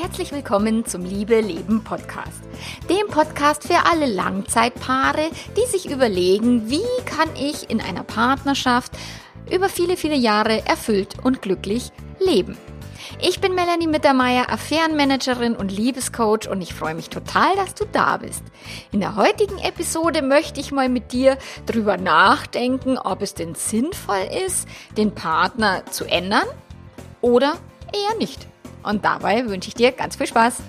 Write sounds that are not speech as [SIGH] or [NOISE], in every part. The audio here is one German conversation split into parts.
herzlich willkommen zum Liebe Leben Podcast. Dem Podcast für alle Langzeitpaare, die sich überlegen, wie kann ich in einer Partnerschaft über viele, viele Jahre erfüllt und glücklich leben. Ich bin Melanie Mittermeier, Affärenmanagerin und Liebescoach und ich freue mich total, dass du da bist. In der heutigen Episode möchte ich mal mit dir drüber nachdenken, ob es denn sinnvoll ist, den Partner zu ändern oder eher nicht. Und dabei wünsche ich dir ganz viel Spaß.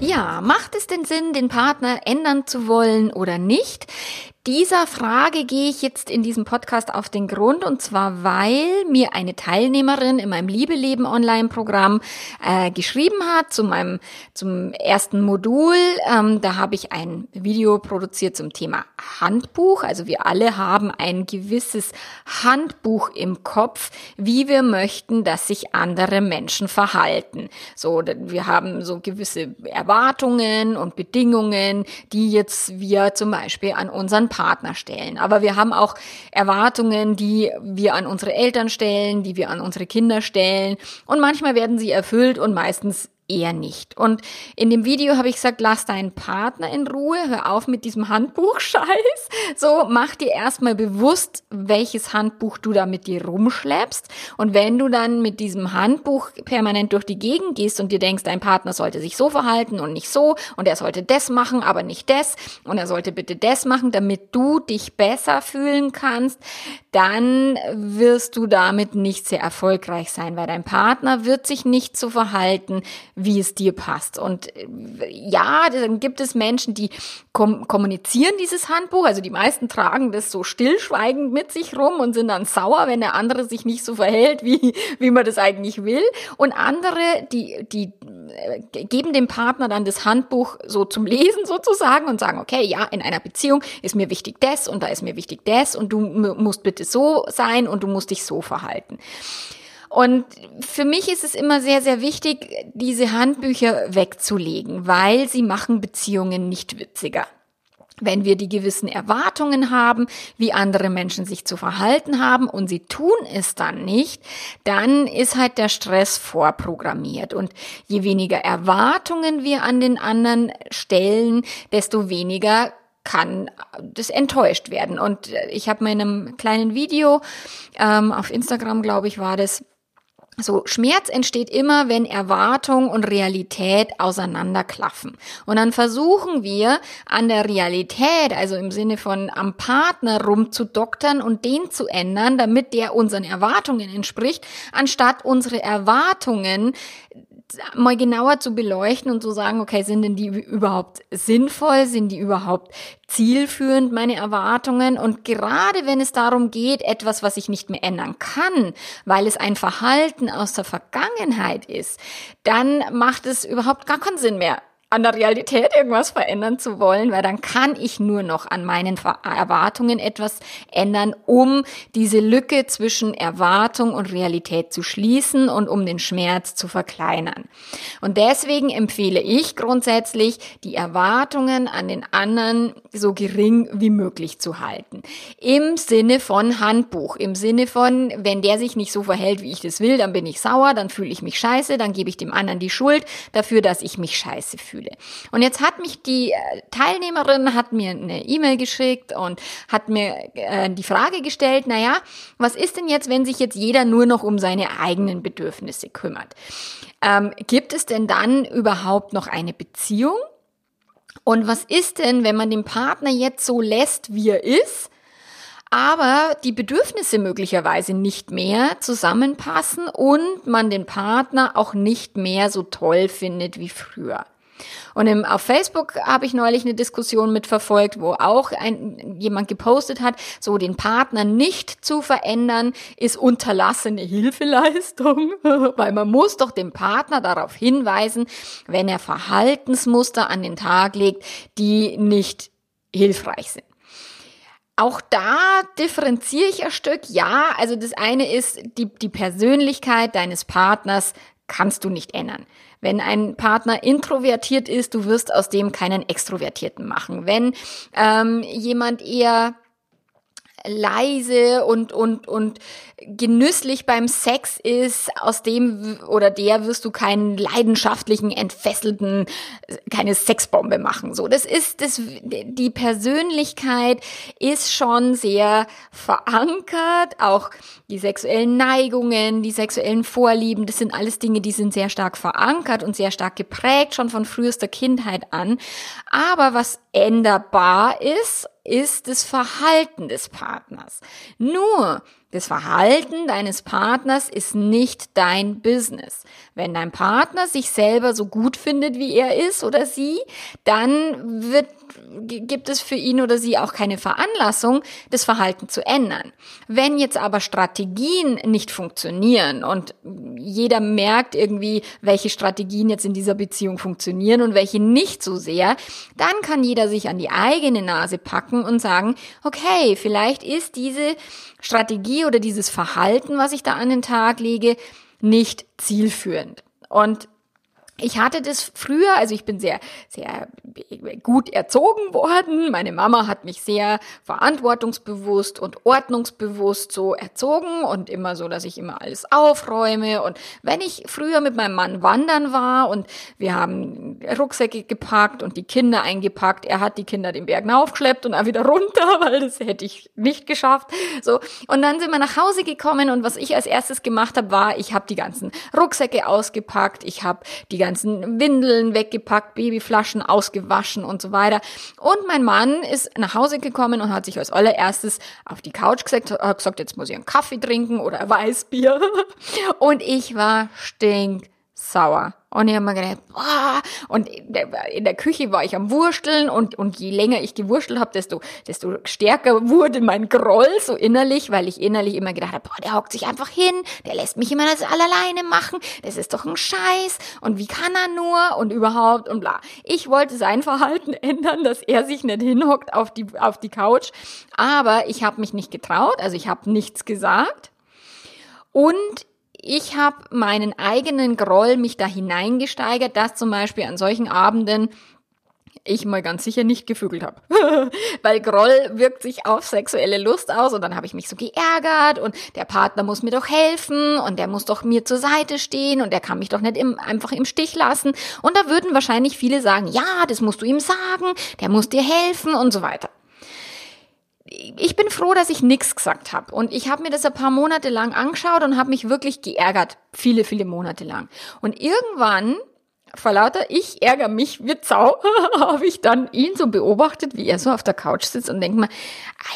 Ja, macht es denn Sinn, den Partner ändern zu wollen oder nicht? Dieser Frage gehe ich jetzt in diesem Podcast auf den Grund und zwar, weil mir eine Teilnehmerin in meinem Liebe Leben Online-Programm äh, geschrieben hat zu meinem zum ersten Modul. Ähm, da habe ich ein Video produziert zum Thema Handbuch. Also wir alle haben ein gewisses Handbuch im Kopf, wie wir möchten, dass sich andere Menschen verhalten. So, wir haben so gewisse Erwartungen und Bedingungen, die jetzt wir zum Beispiel an unseren Partner stellen. Aber wir haben auch Erwartungen, die wir an unsere Eltern stellen, die wir an unsere Kinder stellen. Und manchmal werden sie erfüllt und meistens eher nicht. Und in dem Video habe ich gesagt, lass deinen Partner in Ruhe, hör auf mit diesem Handbuchscheiß. So, mach dir erstmal bewusst, welches Handbuch du da mit dir rumschleppst. Und wenn du dann mit diesem Handbuch permanent durch die Gegend gehst und dir denkst, dein Partner sollte sich so verhalten und nicht so und er sollte das machen, aber nicht das und er sollte bitte das machen, damit du dich besser fühlen kannst, dann wirst du damit nicht sehr erfolgreich sein, weil dein Partner wird sich nicht so verhalten, wie es dir passt. Und äh, ja, dann gibt es Menschen, die kom kommunizieren dieses Handbuch. Also die meisten tragen das so stillschweigend mit sich rum und sind dann sauer, wenn der andere sich nicht so verhält, wie, wie man das eigentlich will. Und andere, die, die äh, geben dem Partner dann das Handbuch so zum Lesen sozusagen und sagen, okay, ja, in einer Beziehung ist mir wichtig das und da ist mir wichtig das und du musst bitte so sein und du musst dich so verhalten. Und für mich ist es immer sehr, sehr wichtig, diese Handbücher wegzulegen, weil sie machen Beziehungen nicht witziger. Wenn wir die gewissen Erwartungen haben, wie andere Menschen sich zu verhalten haben und sie tun es dann nicht, dann ist halt der Stress vorprogrammiert. Und je weniger Erwartungen wir an den anderen stellen, desto weniger kann das enttäuscht werden. Und ich habe in einem kleinen Video ähm, auf Instagram, glaube ich, war das, so, Schmerz entsteht immer, wenn Erwartung und Realität auseinanderklaffen. Und dann versuchen wir an der Realität, also im Sinne von am Partner rumzudoktern und den zu ändern, damit der unseren Erwartungen entspricht, anstatt unsere Erwartungen mal genauer zu beleuchten und zu sagen, okay, sind denn die überhaupt sinnvoll? Sind die überhaupt zielführend, meine Erwartungen? Und gerade wenn es darum geht, etwas, was ich nicht mehr ändern kann, weil es ein Verhalten aus der Vergangenheit ist, dann macht es überhaupt gar keinen Sinn mehr, an der Realität irgendwas verändern zu wollen, weil dann kann ich nur noch an meinen Erwartungen etwas ändern, um diese Lücke zwischen Erwartung und Realität zu schließen und um den Schmerz zu verkleinern. Und deswegen empfehle ich grundsätzlich, die Erwartungen an den anderen so gering wie möglich zu halten. Im Sinne von Handbuch, im Sinne von, wenn der sich nicht so verhält, wie ich das will, dann bin ich sauer, dann fühle ich mich scheiße, dann gebe ich dem anderen die Schuld dafür, dass ich mich scheiße fühle. Gefühle. Und jetzt hat mich die äh, Teilnehmerin hat mir eine E-Mail geschickt und hat mir äh, die Frage gestellt, naja, was ist denn jetzt, wenn sich jetzt jeder nur noch um seine eigenen Bedürfnisse kümmert? Ähm, gibt es denn dann überhaupt noch eine Beziehung? Und was ist denn, wenn man den Partner jetzt so lässt, wie er ist? aber die Bedürfnisse möglicherweise nicht mehr zusammenpassen und man den Partner auch nicht mehr so toll findet wie früher. Und im, auf Facebook habe ich neulich eine Diskussion mitverfolgt, wo auch ein, jemand gepostet hat, so den Partner nicht zu verändern, ist unterlassene Hilfeleistung, [LAUGHS] weil man muss doch dem Partner darauf hinweisen, wenn er Verhaltensmuster an den Tag legt, die nicht hilfreich sind. Auch da differenziere ich ein Stück. Ja, also das eine ist, die, die Persönlichkeit deines Partners kannst du nicht ändern. Wenn ein Partner introvertiert ist, du wirst aus dem keinen Extrovertierten machen. Wenn ähm, jemand eher leise und, und, und genüsslich beim Sex ist, aus dem oder der wirst du keinen leidenschaftlichen, entfesselten, keine Sexbombe machen. So, das ist, das, die Persönlichkeit ist schon sehr verankert, auch die sexuellen Neigungen, die sexuellen Vorlieben, das sind alles Dinge, die sind sehr stark verankert und sehr stark geprägt, schon von frühester Kindheit an. Aber was änderbar ist, ist das Verhalten des Partners. Nur das Verhalten deines Partners ist nicht dein Business. Wenn dein Partner sich selber so gut findet, wie er ist oder sie, dann wird, gibt es für ihn oder sie auch keine Veranlassung, das Verhalten zu ändern. Wenn jetzt aber Strategien nicht funktionieren und jeder merkt irgendwie, welche Strategien jetzt in dieser Beziehung funktionieren und welche nicht so sehr, dann kann jeder sich an die eigene Nase packen und sagen, okay, vielleicht ist diese Strategie oder dieses Verhalten, was ich da an den Tag lege, nicht zielführend. Und ich hatte das früher, also ich bin sehr, sehr gut erzogen worden. Meine Mama hat mich sehr verantwortungsbewusst und ordnungsbewusst so erzogen und immer so, dass ich immer alles aufräume. Und wenn ich früher mit meinem Mann wandern war und wir haben Rucksäcke gepackt und die Kinder eingepackt, er hat die Kinder den Berg aufgeschleppt und auch wieder runter, [LAUGHS] weil das hätte ich nicht geschafft. So. Und dann sind wir nach Hause gekommen und was ich als erstes gemacht habe, war, ich habe die ganzen Rucksäcke ausgepackt, ich habe die ganzen ganzen Windeln weggepackt, Babyflaschen ausgewaschen und so weiter. Und mein Mann ist nach Hause gekommen und hat sich als allererstes auf die Couch gesagt, hat gesagt, jetzt muss ich einen Kaffee trinken oder Weißbier. [LAUGHS] Und ich war stinksauer. Und ich habe mir gedacht, boah, und in der Küche war ich am Wursteln und, und je länger ich gewurstelt habe, desto, desto stärker wurde mein Groll so innerlich, weil ich innerlich immer gedacht habe, boah, der hockt sich einfach hin, der lässt mich immer das alleine machen, das ist doch ein Scheiß und wie kann er nur und überhaupt und bla. Ich wollte sein Verhalten [LAUGHS] ändern, dass er sich nicht hinhockt auf die, auf die Couch, aber ich habe mich nicht getraut, also ich habe nichts gesagt. Und ich habe meinen eigenen Groll mich da hineingesteigert, dass zum Beispiel an solchen Abenden ich mal ganz sicher nicht gefügelt habe. [LAUGHS] Weil Groll wirkt sich auf sexuelle Lust aus und dann habe ich mich so geärgert und der Partner muss mir doch helfen und der muss doch mir zur Seite stehen und der kann mich doch nicht im, einfach im Stich lassen. Und da würden wahrscheinlich viele sagen, ja, das musst du ihm sagen, der muss dir helfen und so weiter ich bin froh, dass ich nichts gesagt habe. Und ich habe mir das ein paar Monate lang angeschaut und habe mich wirklich geärgert. Viele, viele Monate lang. Und irgendwann, vor lauter ich ärgere mich wie Zau, [LAUGHS] habe ich dann ihn so beobachtet, wie er so auf der Couch sitzt und denke mir,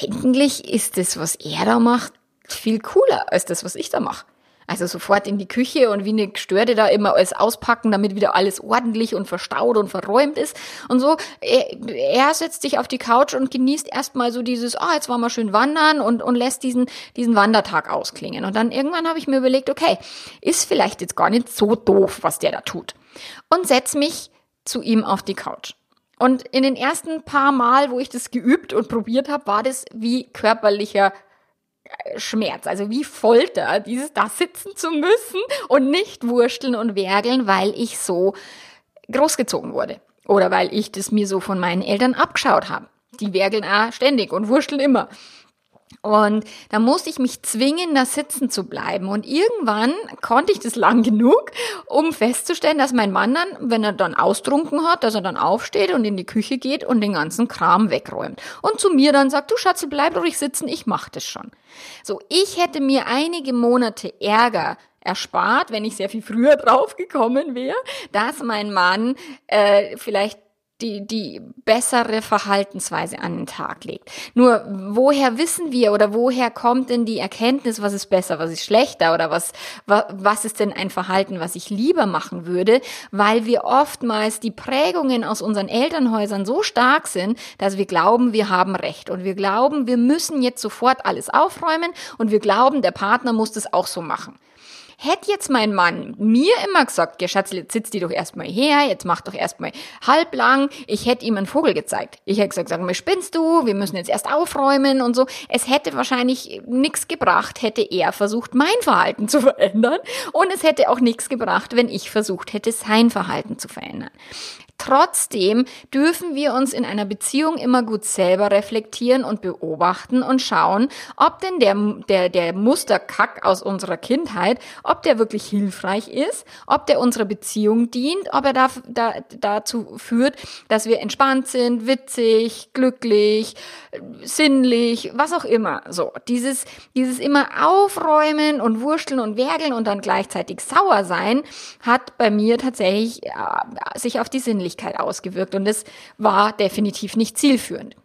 eigentlich ist das, was er da macht, viel cooler als das, was ich da mache. Also sofort in die Küche und wie eine Gestörte da immer alles auspacken, damit wieder alles ordentlich und verstaut und verräumt ist. Und so, er, er setzt sich auf die Couch und genießt erstmal so dieses, ah, oh, jetzt waren wir schön wandern und, und lässt diesen, diesen Wandertag ausklingen. Und dann irgendwann habe ich mir überlegt, okay, ist vielleicht jetzt gar nicht so doof, was der da tut. Und setz mich zu ihm auf die Couch. Und in den ersten paar Mal, wo ich das geübt und probiert habe, war das wie körperlicher Schmerz, also wie Folter, dieses da sitzen zu müssen und nicht wursteln und wergeln, weil ich so großgezogen wurde oder weil ich das mir so von meinen Eltern abgeschaut habe. Die wergeln auch ständig und wursteln immer. Und da musste ich mich zwingen, da sitzen zu bleiben. Und irgendwann konnte ich das lang genug, um festzustellen, dass mein Mann dann, wenn er dann austrunken hat, dass er dann aufsteht und in die Küche geht und den ganzen Kram wegräumt. Und zu mir dann sagt, du Schatzel, bleib ruhig sitzen, ich mach das schon. So, ich hätte mir einige Monate Ärger erspart, wenn ich sehr viel früher [LAUGHS] draufgekommen wäre, dass mein Mann äh, vielleicht die, die bessere Verhaltensweise an den Tag legt. Nur woher wissen wir oder woher kommt denn die Erkenntnis, was ist besser, was ist schlechter oder was, was, ist denn ein Verhalten, was ich lieber machen würde? Weil wir oftmals die Prägungen aus unseren Elternhäusern so stark sind, dass wir glauben, wir haben Recht und wir glauben, wir müssen jetzt sofort alles aufräumen und wir glauben, der Partner muss das auch so machen. Hätte jetzt mein Mann mir immer gesagt, ja Schatz, jetzt sitzt die doch erstmal her, jetzt mach doch erstmal halblang, ich hätte ihm einen Vogel gezeigt. Ich hätte gesagt, sag mal, spinnst du, wir müssen jetzt erst aufräumen und so. Es hätte wahrscheinlich nichts gebracht, hätte er versucht, mein Verhalten zu verändern und es hätte auch nichts gebracht, wenn ich versucht hätte, sein Verhalten zu verändern. Trotzdem dürfen wir uns in einer Beziehung immer gut selber reflektieren und beobachten und schauen, ob denn der, der, der Musterkack aus unserer Kindheit, ob der wirklich hilfreich ist, ob der unserer Beziehung dient, ob er da, da, dazu führt, dass wir entspannt sind, witzig, glücklich, sinnlich, was auch immer. So, dieses, dieses immer aufräumen und wursteln und werkeln und dann gleichzeitig sauer sein, hat bei mir tatsächlich äh, sich auf die Sinnlichkeit Persönlichkeit ausgewirkt und es war definitiv nicht zielführend.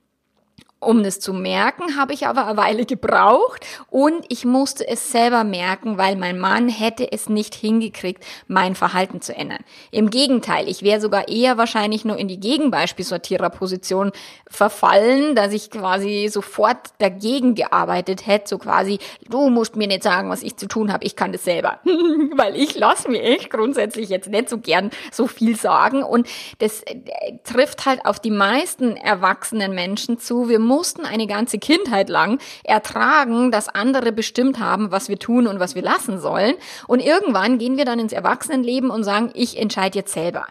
Um das zu merken, habe ich aber eine Weile gebraucht und ich musste es selber merken, weil mein Mann hätte es nicht hingekriegt, mein Verhalten zu ändern. Im Gegenteil, ich wäre sogar eher wahrscheinlich nur in die Gegenbeispielsortiererposition verfallen, dass ich quasi sofort dagegen gearbeitet hätte, so quasi, du musst mir nicht sagen, was ich zu tun habe, ich kann das selber. [LAUGHS] weil ich lasse mir echt grundsätzlich jetzt nicht so gern so viel sagen und das äh, trifft halt auf die meisten erwachsenen Menschen zu. Wir mussten eine ganze Kindheit lang ertragen, dass andere bestimmt haben, was wir tun und was wir lassen sollen. Und irgendwann gehen wir dann ins Erwachsenenleben und sagen, ich entscheide jetzt selber.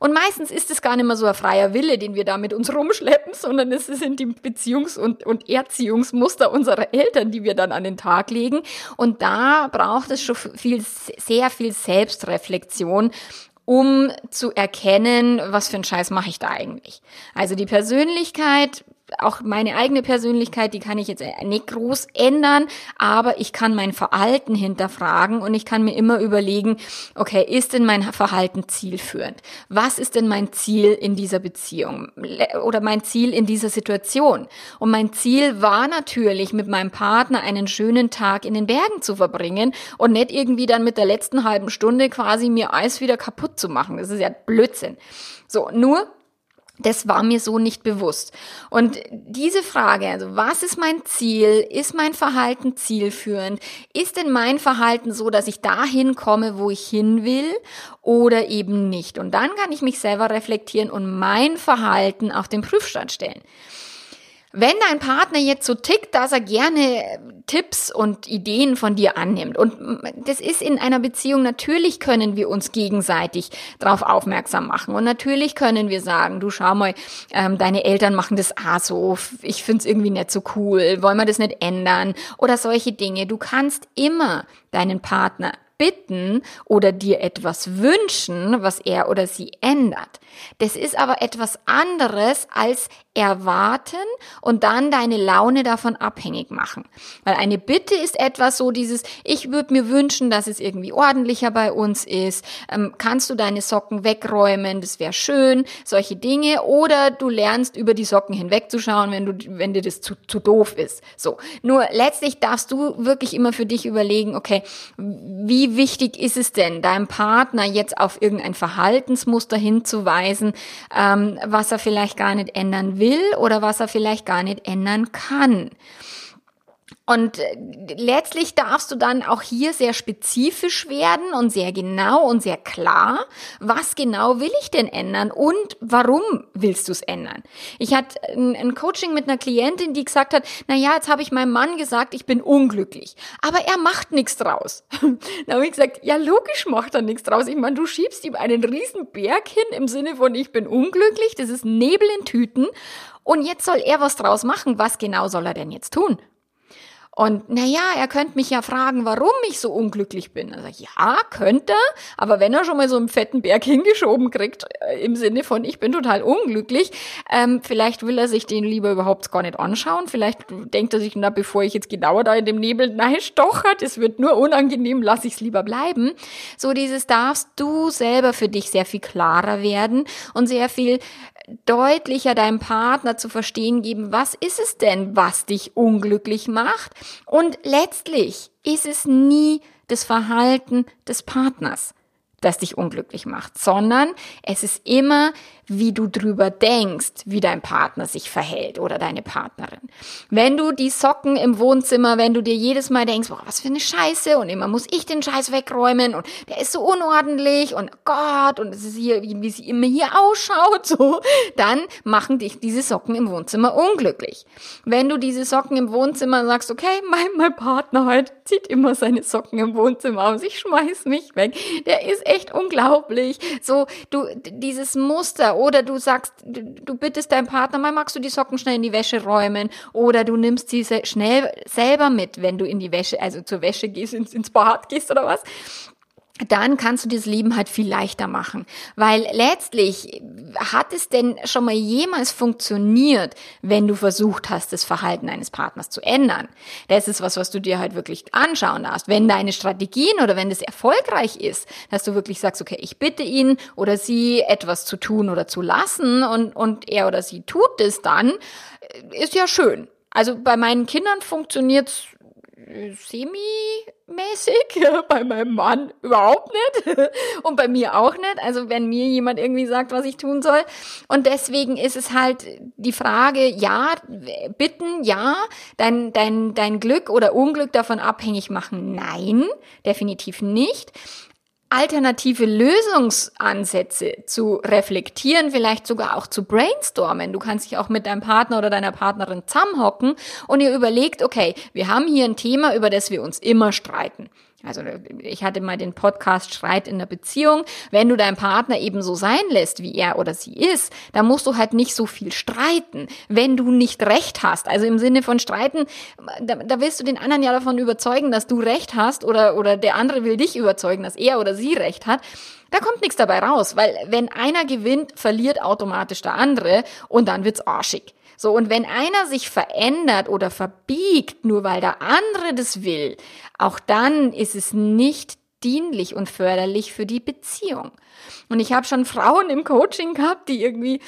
Und meistens ist es gar nicht mehr so ein freier Wille, den wir da mit uns rumschleppen, sondern es sind die Beziehungs- und, und Erziehungsmuster unserer Eltern, die wir dann an den Tag legen. Und da braucht es schon viel, sehr viel Selbstreflexion um zu erkennen, was für einen Scheiß mache ich da eigentlich. Also die Persönlichkeit auch meine eigene Persönlichkeit, die kann ich jetzt nicht groß ändern, aber ich kann mein Verhalten hinterfragen und ich kann mir immer überlegen, okay, ist denn mein Verhalten zielführend? Was ist denn mein Ziel in dieser Beziehung oder mein Ziel in dieser Situation? Und mein Ziel war natürlich, mit meinem Partner einen schönen Tag in den Bergen zu verbringen und nicht irgendwie dann mit der letzten halben Stunde quasi mir alles wieder kaputt zu machen. Das ist ja Blödsinn. So, nur das war mir so nicht bewusst. Und diese Frage, also was ist mein Ziel? Ist mein Verhalten zielführend? Ist denn mein Verhalten so, dass ich dahin komme, wo ich hin will oder eben nicht? Und dann kann ich mich selber reflektieren und mein Verhalten auf den Prüfstand stellen. Wenn dein Partner jetzt so tickt, dass er gerne Tipps und Ideen von dir annimmt, und das ist in einer Beziehung, natürlich können wir uns gegenseitig darauf aufmerksam machen. Und natürlich können wir sagen, du schau mal, ähm, deine Eltern machen das auch so, ich find's irgendwie nicht so cool, wollen wir das nicht ändern? Oder solche Dinge. Du kannst immer deinen Partner bitten oder dir etwas wünschen, was er oder sie ändert. Das ist aber etwas anderes als erwarten und dann deine Laune davon abhängig machen. Weil eine Bitte ist etwas so dieses, ich würde mir wünschen, dass es irgendwie ordentlicher bei uns ist. Ähm, kannst du deine Socken wegräumen? Das wäre schön. Solche Dinge. Oder du lernst über die Socken hinwegzuschauen, wenn du, wenn dir das zu, zu doof ist. So. Nur letztlich darfst du wirklich immer für dich überlegen, okay, wie wichtig ist es denn, deinem Partner jetzt auf irgendein Verhaltensmuster hinzuweisen, ähm, was er vielleicht gar nicht ändern will oder was er vielleicht gar nicht ändern kann. Und äh, letztlich darfst du dann auch hier sehr spezifisch werden und sehr genau und sehr klar, was genau will ich denn ändern und warum willst du es ändern? Ich hatte ein, Coaching mit einer Klientin, die gesagt hat, na ja, jetzt habe ich meinem Mann gesagt, ich bin unglücklich, aber er macht nichts draus. [LAUGHS] da habe ich gesagt, ja, logisch macht er nichts draus. Ich meine, du schiebst ihm einen riesen Berg hin im Sinne von ich bin unglücklich, das ist Nebel in Tüten und jetzt soll er was draus machen. Was genau soll er denn jetzt tun? Und naja, er könnte mich ja fragen, warum ich so unglücklich bin. Also ja, könnte, aber wenn er schon mal so einen fetten Berg [LAUGHS] hingeschoben kriegt, äh, im Sinne von, ich bin total unglücklich, ähm, vielleicht will er sich den lieber überhaupt gar nicht anschauen. Vielleicht denkt er sich, na, bevor ich jetzt genauer da in dem Nebel nein, stochert, es wird nur unangenehm, lass ich es lieber bleiben. So dieses darfst du selber für dich sehr viel klarer werden und sehr viel deutlicher deinem Partner zu verstehen geben, was ist es denn, was dich unglücklich macht? Und letztlich ist es nie das Verhalten des Partners, das dich unglücklich macht, sondern es ist immer wie du drüber denkst, wie dein Partner sich verhält oder deine Partnerin. Wenn du die Socken im Wohnzimmer, wenn du dir jedes Mal denkst, boah, was für eine Scheiße und immer muss ich den Scheiß wegräumen und der ist so unordentlich und Gott und es ist hier, wie, wie sie immer hier ausschaut, [LAUGHS] so, dann machen dich diese Socken im Wohnzimmer unglücklich. Wenn du diese Socken im Wohnzimmer sagst, okay, mein, mein Partner heute zieht immer seine Socken im Wohnzimmer aus, ich schmeiß mich weg, der ist echt unglaublich. So, du, dieses Muster oder du sagst, du, bittest deinen Partner, mal magst du die Socken schnell in die Wäsche räumen. Oder du nimmst sie schnell selber mit, wenn du in die Wäsche, also zur Wäsche gehst, ins, ins Bad gehst oder was dann kannst du das Leben halt viel leichter machen. Weil letztlich hat es denn schon mal jemals funktioniert, wenn du versucht hast, das Verhalten eines Partners zu ändern? Das ist was, was du dir halt wirklich anschauen darfst. Wenn deine Strategien oder wenn das erfolgreich ist, dass du wirklich sagst, okay, ich bitte ihn oder sie etwas zu tun oder zu lassen und, und er oder sie tut es dann, ist ja schön. Also bei meinen Kindern funktioniert's semi-mäßig, [LAUGHS] bei meinem Mann überhaupt nicht [LAUGHS] und bei mir auch nicht. Also wenn mir jemand irgendwie sagt, was ich tun soll. Und deswegen ist es halt die Frage, ja, bitten, ja, dein, dein, dein Glück oder Unglück davon abhängig machen, nein, definitiv nicht alternative Lösungsansätze zu reflektieren, vielleicht sogar auch zu brainstormen. Du kannst dich auch mit deinem Partner oder deiner Partnerin zusammenhocken und ihr überlegt, okay, wir haben hier ein Thema, über das wir uns immer streiten. Also ich hatte mal den Podcast Streit in der Beziehung. Wenn du deinen Partner eben so sein lässt, wie er oder sie ist, dann musst du halt nicht so viel streiten, wenn du nicht recht hast. Also im Sinne von streiten, da, da willst du den anderen ja davon überzeugen, dass du recht hast oder, oder der andere will dich überzeugen, dass er oder sie recht hat. Da kommt nichts dabei raus, weil wenn einer gewinnt, verliert automatisch der andere und dann wird's arschig. So, und wenn einer sich verändert oder verbiegt, nur weil der andere das will, auch dann ist es nicht dienlich und förderlich für die Beziehung. Und ich habe schon Frauen im Coaching gehabt, die irgendwie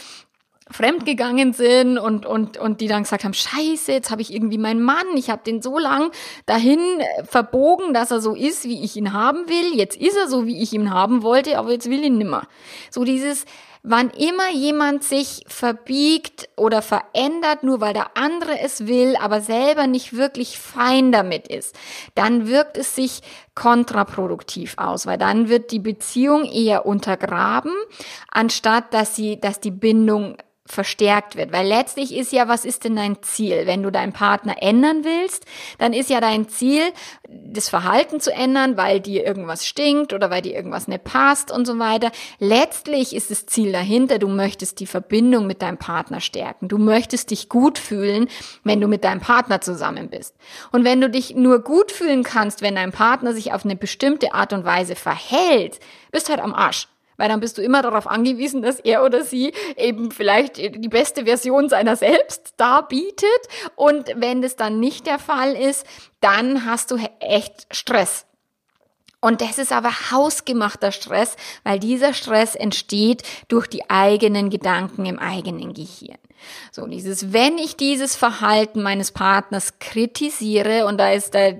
fremdgegangen sind und, und, und die dann gesagt haben, scheiße, jetzt habe ich irgendwie meinen Mann, ich habe den so lang dahin äh, verbogen, dass er so ist, wie ich ihn haben will. Jetzt ist er so, wie ich ihn haben wollte, aber jetzt will ihn nimmer. So dieses, wann immer jemand sich verbiegt oder verändert, nur weil der andere es will, aber selber nicht wirklich fein damit ist, dann wirkt es sich kontraproduktiv aus, weil dann wird die Beziehung eher untergraben, anstatt dass sie, dass die Bindung verstärkt wird. Weil letztlich ist ja, was ist denn dein Ziel? Wenn du deinen Partner ändern willst, dann ist ja dein Ziel, das Verhalten zu ändern, weil dir irgendwas stinkt oder weil dir irgendwas nicht passt und so weiter. Letztlich ist das Ziel dahinter, du möchtest die Verbindung mit deinem Partner stärken. Du möchtest dich gut fühlen, wenn du mit deinem Partner zusammen bist. Und wenn du dich nur gut fühlen kannst, wenn dein Partner sich auf eine bestimmte Art und Weise verhält, bist halt am Arsch. Weil dann bist du immer darauf angewiesen, dass er oder sie eben vielleicht die beste Version seiner selbst darbietet. Und wenn das dann nicht der Fall ist, dann hast du echt Stress. Und das ist aber hausgemachter Stress, weil dieser Stress entsteht durch die eigenen Gedanken im eigenen Gehirn. So dieses, wenn ich dieses Verhalten meines Partners kritisiere, und da ist, da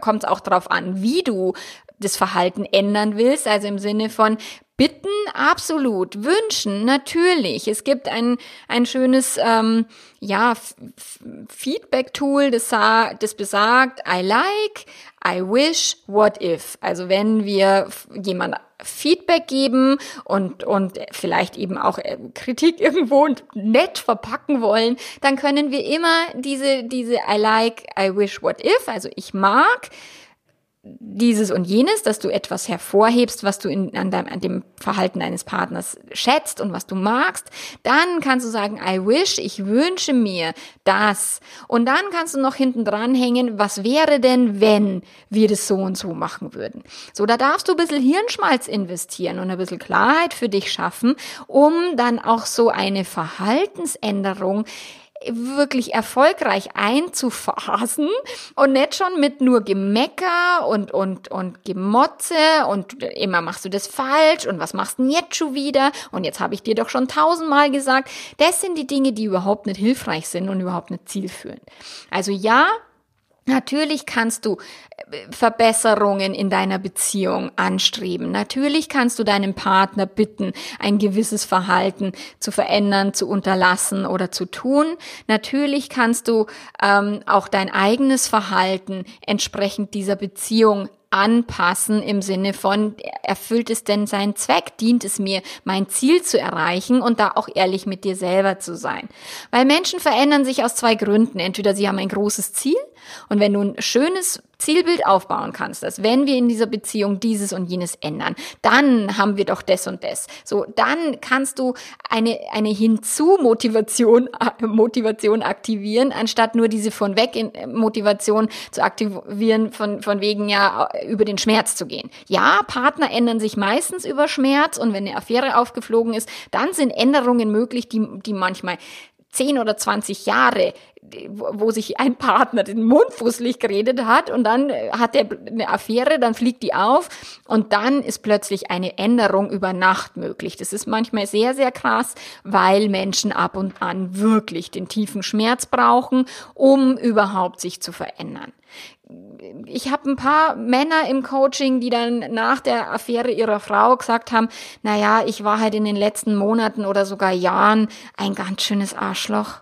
kommt es auch drauf an, wie du das Verhalten ändern willst, also im Sinne von Bitten, absolut. Wünschen, natürlich. Es gibt ein, ein schönes ähm, ja, Feedback-Tool, das, das besagt, I like, I wish, what if. Also wenn wir jemand Feedback geben und, und vielleicht eben auch äh, Kritik [LAUGHS] irgendwo nett verpacken wollen, dann können wir immer diese, diese I like, I wish, what if, also ich mag, dieses und jenes, dass du etwas hervorhebst, was du in, an, deinem, an dem Verhalten deines Partners schätzt und was du magst, dann kannst du sagen, I wish, ich wünsche mir das. Und dann kannst du noch hinten dran hängen, was wäre denn, wenn wir das so und so machen würden. So, da darfst du ein bisschen Hirnschmalz investieren und ein bisschen Klarheit für dich schaffen, um dann auch so eine Verhaltensänderung wirklich erfolgreich einzuphasen und nicht schon mit nur Gemecker und, und, und Gemotze und immer machst du das falsch und was machst du denn jetzt schon wieder und jetzt habe ich dir doch schon tausendmal gesagt. Das sind die Dinge, die überhaupt nicht hilfreich sind und überhaupt nicht zielführend. Also ja, Natürlich kannst du äh, Verbesserungen in deiner Beziehung anstreben. Natürlich kannst du deinen Partner bitten, ein gewisses Verhalten zu verändern, zu unterlassen oder zu tun. Natürlich kannst du ähm, auch dein eigenes Verhalten entsprechend dieser Beziehung anpassen im Sinne von, erfüllt es denn seinen Zweck? Dient es mir, mein Ziel zu erreichen und da auch ehrlich mit dir selber zu sein? Weil Menschen verändern sich aus zwei Gründen. Entweder sie haben ein großes Ziel und wenn du ein schönes Zielbild aufbauen kannst, dass wenn wir in dieser Beziehung dieses und jenes ändern, dann haben wir doch das und das. So, dann kannst du eine, eine Hinzu-Motivation, Motivation aktivieren, anstatt nur diese von weg Motivation zu aktivieren, von, von wegen ja über den Schmerz zu gehen. Ja, Partner ändern sich meistens über Schmerz und wenn eine Affäre aufgeflogen ist, dann sind Änderungen möglich, die, die manchmal 10 oder 20 Jahre, wo sich ein Partner den Mund fußlich geredet hat und dann hat er eine Affäre, dann fliegt die auf und dann ist plötzlich eine Änderung über Nacht möglich. Das ist manchmal sehr, sehr krass, weil Menschen ab und an wirklich den tiefen Schmerz brauchen, um überhaupt sich zu verändern ich habe ein paar Männer im Coaching, die dann nach der Affäre ihrer Frau gesagt haben, na ja, ich war halt in den letzten Monaten oder sogar Jahren ein ganz schönes Arschloch.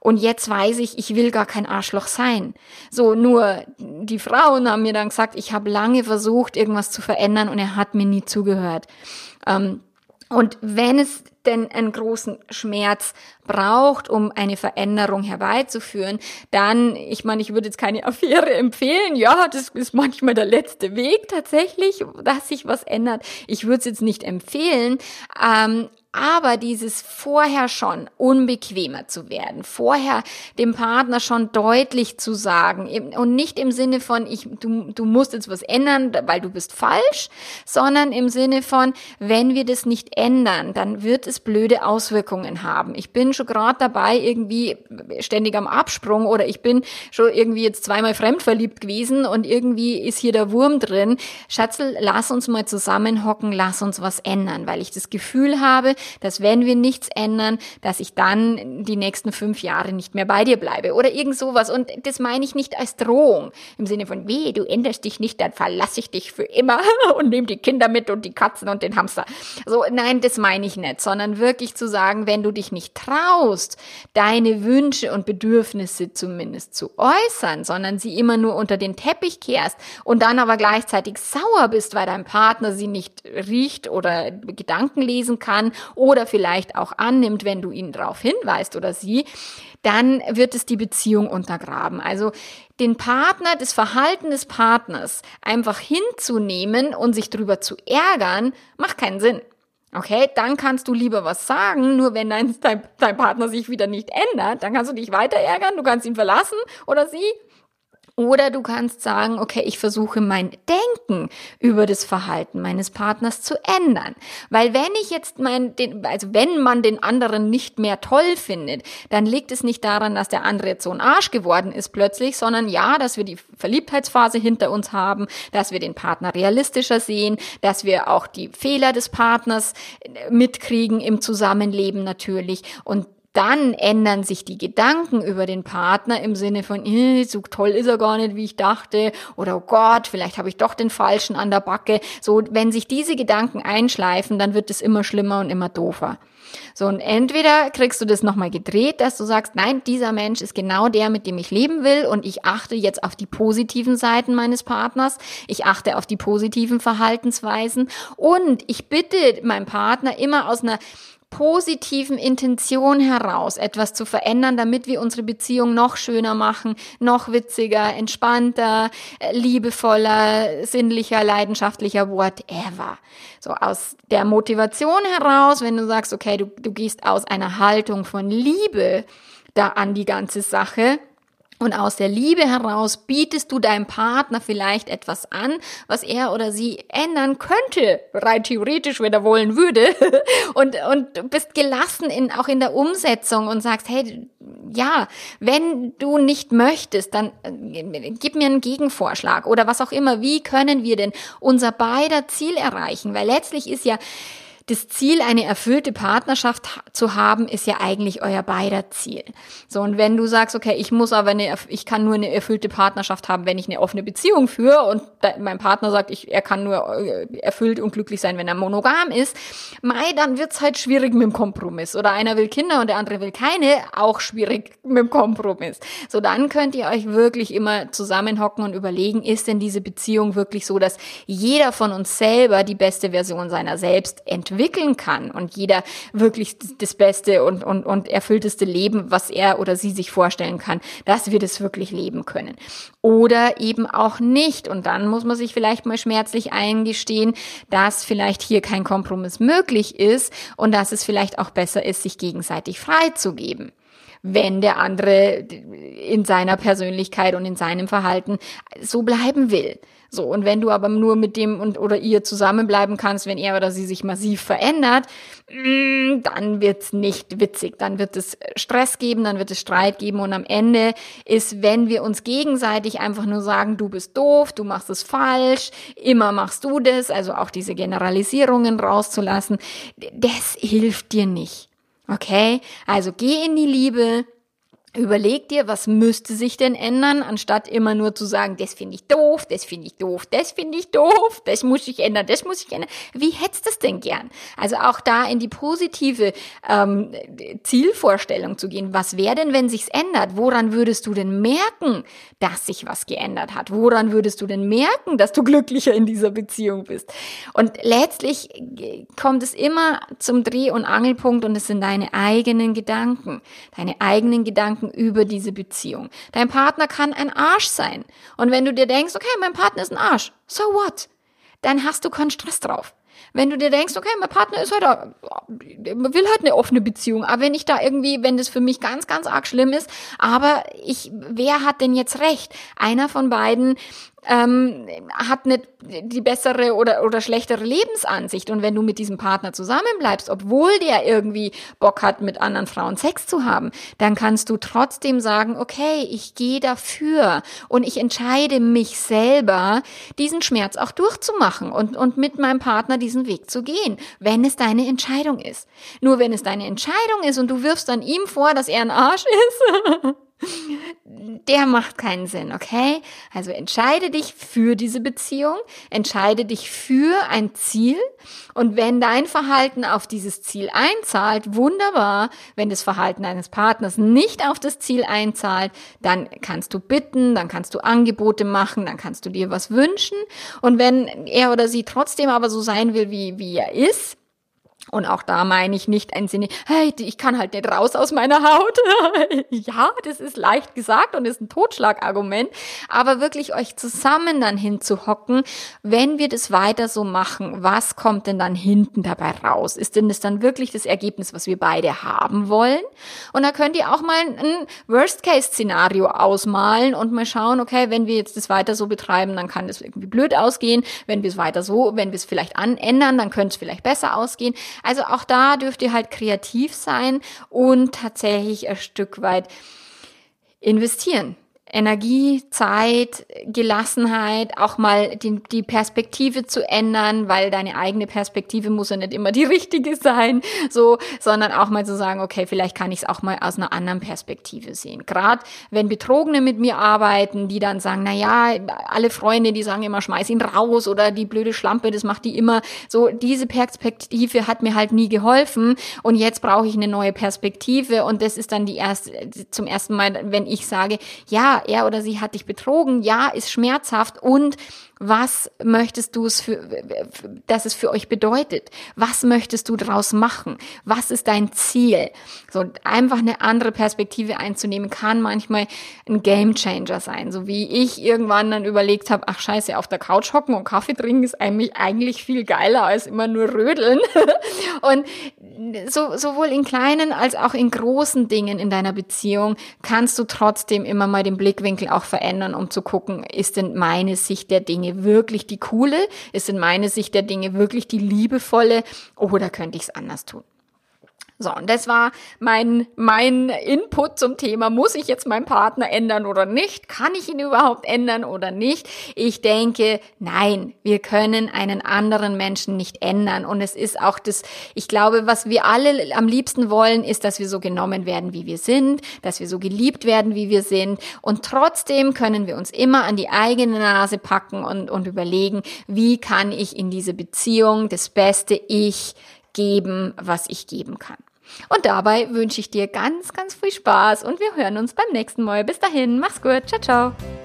Und jetzt weiß ich, ich will gar kein Arschloch sein. So, nur die Frauen haben mir dann gesagt, ich habe lange versucht, irgendwas zu verändern und er hat mir nie zugehört. Ähm, und wenn es denn einen großen Schmerz braucht, um eine Veränderung herbeizuführen, dann, ich meine, ich würde jetzt keine [LAUGHS] Affäre empfehlen. Ja, das ist manchmal der letzte Weg tatsächlich, dass sich was ändert. Ich würde es jetzt nicht empfehlen, ähm, aber dieses vorher schon unbequemer zu werden, vorher dem Partner schon deutlich zu sagen und nicht im Sinne von, ich, du, du musst jetzt was ändern, weil du bist falsch, sondern im Sinne von, wenn wir das nicht ändern, dann wird es blöde Auswirkungen haben. Ich bin schon gerade dabei, irgendwie ständig am Absprung oder ich bin schon irgendwie jetzt zweimal fremdverliebt gewesen und irgendwie ist hier der Wurm drin. Schatzel, lass uns mal zusammenhocken, lass uns was ändern, weil ich das Gefühl habe, dass wenn wir nichts ändern, dass ich dann die nächsten fünf Jahre nicht mehr bei dir bleibe oder irgend sowas. Und das meine ich nicht als Drohung im Sinne von, weh, du änderst dich nicht, dann verlasse ich dich für immer [LAUGHS] und nehme die Kinder mit und die Katzen und den Hamster. So, nein, das meine ich nicht, sondern wirklich zu sagen, wenn du dich nicht traust, deine Wünsche und Bedürfnisse zumindest zu äußern, sondern sie immer nur unter den Teppich kehrst und dann aber gleichzeitig sauer bist, weil dein Partner sie nicht riecht oder Gedanken lesen kann oder vielleicht auch annimmt, wenn du ihn darauf hinweist oder sie, dann wird es die Beziehung untergraben. Also den Partner, das Verhalten des Partners einfach hinzunehmen und sich drüber zu ärgern, macht keinen Sinn. Okay, dann kannst du lieber was sagen, nur wenn dein, dein Partner sich wieder nicht ändert, dann kannst du dich weiter ärgern, du kannst ihn verlassen oder sie oder du kannst sagen, okay, ich versuche mein Denken über das Verhalten meines Partners zu ändern. Weil wenn ich jetzt mein, den, also wenn man den anderen nicht mehr toll findet, dann liegt es nicht daran, dass der andere jetzt so ein Arsch geworden ist plötzlich, sondern ja, dass wir die Verliebtheitsphase hinter uns haben, dass wir den Partner realistischer sehen, dass wir auch die Fehler des Partners mitkriegen im Zusammenleben natürlich und dann ändern sich die Gedanken über den Partner im Sinne von, so toll ist er gar nicht, wie ich dachte, oder oh Gott, vielleicht habe ich doch den Falschen an der Backe. So, wenn sich diese Gedanken einschleifen, dann wird es immer schlimmer und immer doofer. So, und entweder kriegst du das nochmal gedreht, dass du sagst, nein, dieser Mensch ist genau der, mit dem ich leben will und ich achte jetzt auf die positiven Seiten meines Partners, ich achte auf die positiven Verhaltensweisen und ich bitte meinen Partner immer aus einer positiven Intention heraus etwas zu verändern, damit wir unsere Beziehung noch schöner machen, noch witziger, entspannter, äh, liebevoller, sinnlicher, leidenschaftlicher, whatever. So aus der Motivation heraus, wenn du sagst, okay, du, du gehst aus einer Haltung von Liebe da an die ganze Sache, und aus der Liebe heraus bietest du deinem Partner vielleicht etwas an, was er oder sie ändern könnte, rein theoretisch, wenn er wollen würde. [LAUGHS] Und, und bist gelassen in, auch in der Umsetzung und sagst, hey, ja, wenn du nicht möchtest, dann äh, gib mir einen Gegenvorschlag oder was auch immer. Wie können wir denn unser beider Ziel erreichen? Weil letztlich ist ja das Ziel, eine erfüllte Partnerschaft zu haben, ist ja eigentlich euer beider Ziel. So, und wenn du sagst, okay, ich muss aber eine, ich kann nur eine erfüllte Partnerschaft haben, wenn ich eine offene Beziehung führe und mein Partner sagt, ich, er kann nur äh, erfüllt und glücklich sein, wenn er monogam ist, mei, dann wird's halt schwierig mit dem Kompromiss. Oder einer will Kinder und der andere will keine, auch schwierig mit dem Kompromiss. So, dann könnt ihr euch wirklich immer zusammenhocken und überlegen, ist denn diese Beziehung wirklich so, dass jeder von uns selber die beste Version seiner selbst entwickeln kann und jeder wirklich das beste und, und, und erfüllteste Leben, was er oder sie sich vorstellen kann, dass wir das wirklich leben können. Oder eben auch nicht. Und dann muss man sich vielleicht mal schmerzlich eingestehen, dass vielleicht hier kein Kompromiss möglich ist und dass es vielleicht auch besser ist, sich gegenseitig freizugeben wenn der andere in seiner Persönlichkeit und in seinem Verhalten so bleiben will. So, und wenn du aber nur mit dem und oder ihr zusammenbleiben kannst, wenn er oder sie sich massiv verändert, mm, dann wird's nicht witzig. Dann wird es Stress geben, dann wird es Streit geben und am Ende ist, wenn wir uns gegenseitig einfach nur sagen, du bist doof, du machst es falsch, immer machst du das, also auch diese Generalisierungen rauszulassen, das hilft dir nicht. Okay? Also geh in die Liebe, Überleg dir, was müsste sich denn ändern, anstatt immer nur zu sagen, das finde ich doof, das finde ich doof, das finde ich doof, das muss ich ändern, das muss ich ändern. Wie hättest du es denn gern? Also auch da in die positive ähm, Zielvorstellung zu gehen. Was wäre denn, wenn sich's ändert? Woran würdest du denn merken, dass sich was geändert hat? Woran würdest du denn merken, dass du glücklicher in dieser Beziehung bist? Und letztlich kommt es immer zum Dreh- und Angelpunkt und es sind deine eigenen Gedanken, deine eigenen Gedanken Gedanken über diese Beziehung. Dein Partner kann ein Arsch sein. Und wenn du dir denkst, okay, mein Partner ist ein Arsch, so what? Dann hast du keinen Stress drauf. Wenn du dir denkst, okay, mein Partner ist halt, will halt eine offene Beziehung, aber wenn ich da irgendwie, wenn das für mich ganz, ganz arg schlimm ist, aber ich, wer hat denn jetzt recht? Einer von beiden ähm, hat nicht die bessere oder, oder schlechtere Lebensansicht. Und wenn du mit diesem Partner zusammenbleibst, obwohl der irgendwie Bock hat, mit anderen Frauen Sex zu haben, dann kannst du trotzdem sagen, okay, ich gehe dafür und ich entscheide mich selber, diesen Schmerz auch durchzumachen und, und mit meinem Partner diesen Weg zu gehen, wenn es deine Entscheidung ist. Nur wenn es deine Entscheidung ist und du wirfst dann ihm vor, dass er ein Arsch ist, [LAUGHS] der macht keinen Sinn, okay? Also entscheide dich für diese Beziehung, entscheide dich für ein Ziel und wenn dein Verhalten auf dieses Ziel einzahlt, wunderbar. Wenn das Verhalten deines Partners nicht auf das Ziel einzahlt, dann kannst du bitten, dann kannst du Angebote machen, dann kannst du dir was wünschen und wenn er oder sie trotzdem aber so sein will, wie, wie er ist, und auch da meine ich nicht ein Sinne, hey, ich kann halt nicht raus aus meiner Haut. [LAUGHS] ja, das ist leicht gesagt und ist ein Totschlagargument. Aber wirklich euch zusammen dann hinzuhocken, wenn wir das weiter so machen, was kommt denn dann hinten dabei raus? Ist denn das dann wirklich das Ergebnis, was wir beide haben wollen? Und da könnt ihr auch mal ein Worst-Case-Szenario ausmalen und mal schauen, okay, wenn wir jetzt das weiter so betreiben, dann kann das irgendwie blöd ausgehen. Wenn wir es weiter so, wenn wir es vielleicht anändern, dann könnte es vielleicht besser ausgehen. Also auch da dürft ihr halt kreativ sein und tatsächlich ein Stück weit investieren. Energie, Zeit, Gelassenheit, auch mal die, die Perspektive zu ändern, weil deine eigene Perspektive muss ja nicht immer die [LAUGHS] richtige sein, so, sondern auch mal zu sagen, okay, vielleicht kann ich es auch mal aus einer anderen Perspektive sehen. Gerade wenn Betrogene mit mir arbeiten, die dann sagen, na ja, alle Freunde, die sagen immer, schmeiß ihn raus oder die blöde Schlampe, das macht die immer. So, diese Perspektive hat mir halt nie geholfen und jetzt brauche ich eine neue Perspektive und das ist dann die erste, zum ersten Mal, wenn ich sage, ja, er oder sie hat dich betrogen, ja, ist schmerzhaft und was möchtest du es für, dass es für euch bedeutet? Was möchtest du daraus machen? Was ist dein Ziel? So einfach eine andere Perspektive einzunehmen kann manchmal ein Gamechanger sein. So wie ich irgendwann dann überlegt habe, ach scheiße, auf der Couch hocken und Kaffee trinken ist eigentlich, eigentlich viel geiler als immer nur rödeln. [LAUGHS] und so, sowohl in kleinen als auch in großen Dingen in deiner Beziehung kannst du trotzdem immer mal den Blickwinkel auch verändern, um zu gucken, ist denn meine Sicht der Dinge wirklich die coole? Ist in meiner Sicht der Dinge wirklich die liebevolle? Oder könnte ich es anders tun? So, und das war mein, mein Input zum Thema, muss ich jetzt meinen Partner ändern oder nicht? Kann ich ihn überhaupt ändern oder nicht? Ich denke, nein, wir können einen anderen Menschen nicht ändern. Und es ist auch das, ich glaube, was wir alle am liebsten wollen, ist, dass wir so genommen werden, wie wir sind, dass wir so geliebt werden, wie wir sind. Und trotzdem können wir uns immer an die eigene Nase packen und, und überlegen, wie kann ich in diese Beziehung das beste Ich geben, was ich geben kann. Und dabei wünsche ich dir ganz, ganz viel Spaß und wir hören uns beim nächsten Mal. Bis dahin, mach's gut, ciao, ciao.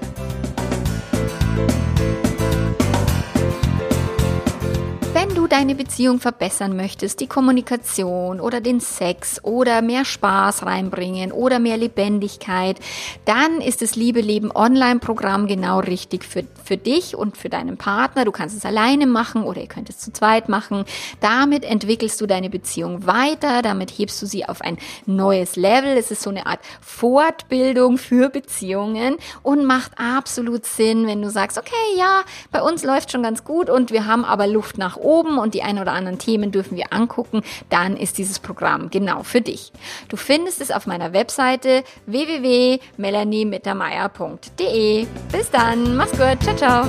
Deine Beziehung verbessern möchtest, die Kommunikation oder den Sex oder mehr Spaß reinbringen oder mehr Lebendigkeit, dann ist das Liebe Leben Online-Programm genau richtig für, für dich und für deinen Partner. Du kannst es alleine machen oder ihr könnt es zu zweit machen. Damit entwickelst du deine Beziehung weiter, damit hebst du sie auf ein neues Level. Es ist so eine Art Fortbildung für Beziehungen und macht absolut Sinn, wenn du sagst, okay, ja, bei uns läuft schon ganz gut und wir haben aber Luft nach oben und die ein oder anderen Themen dürfen wir angucken, dann ist dieses Programm genau für dich. Du findest es auf meiner Webseite www.melaniemittermeier.de. Bis dann, mach's gut, ciao, ciao.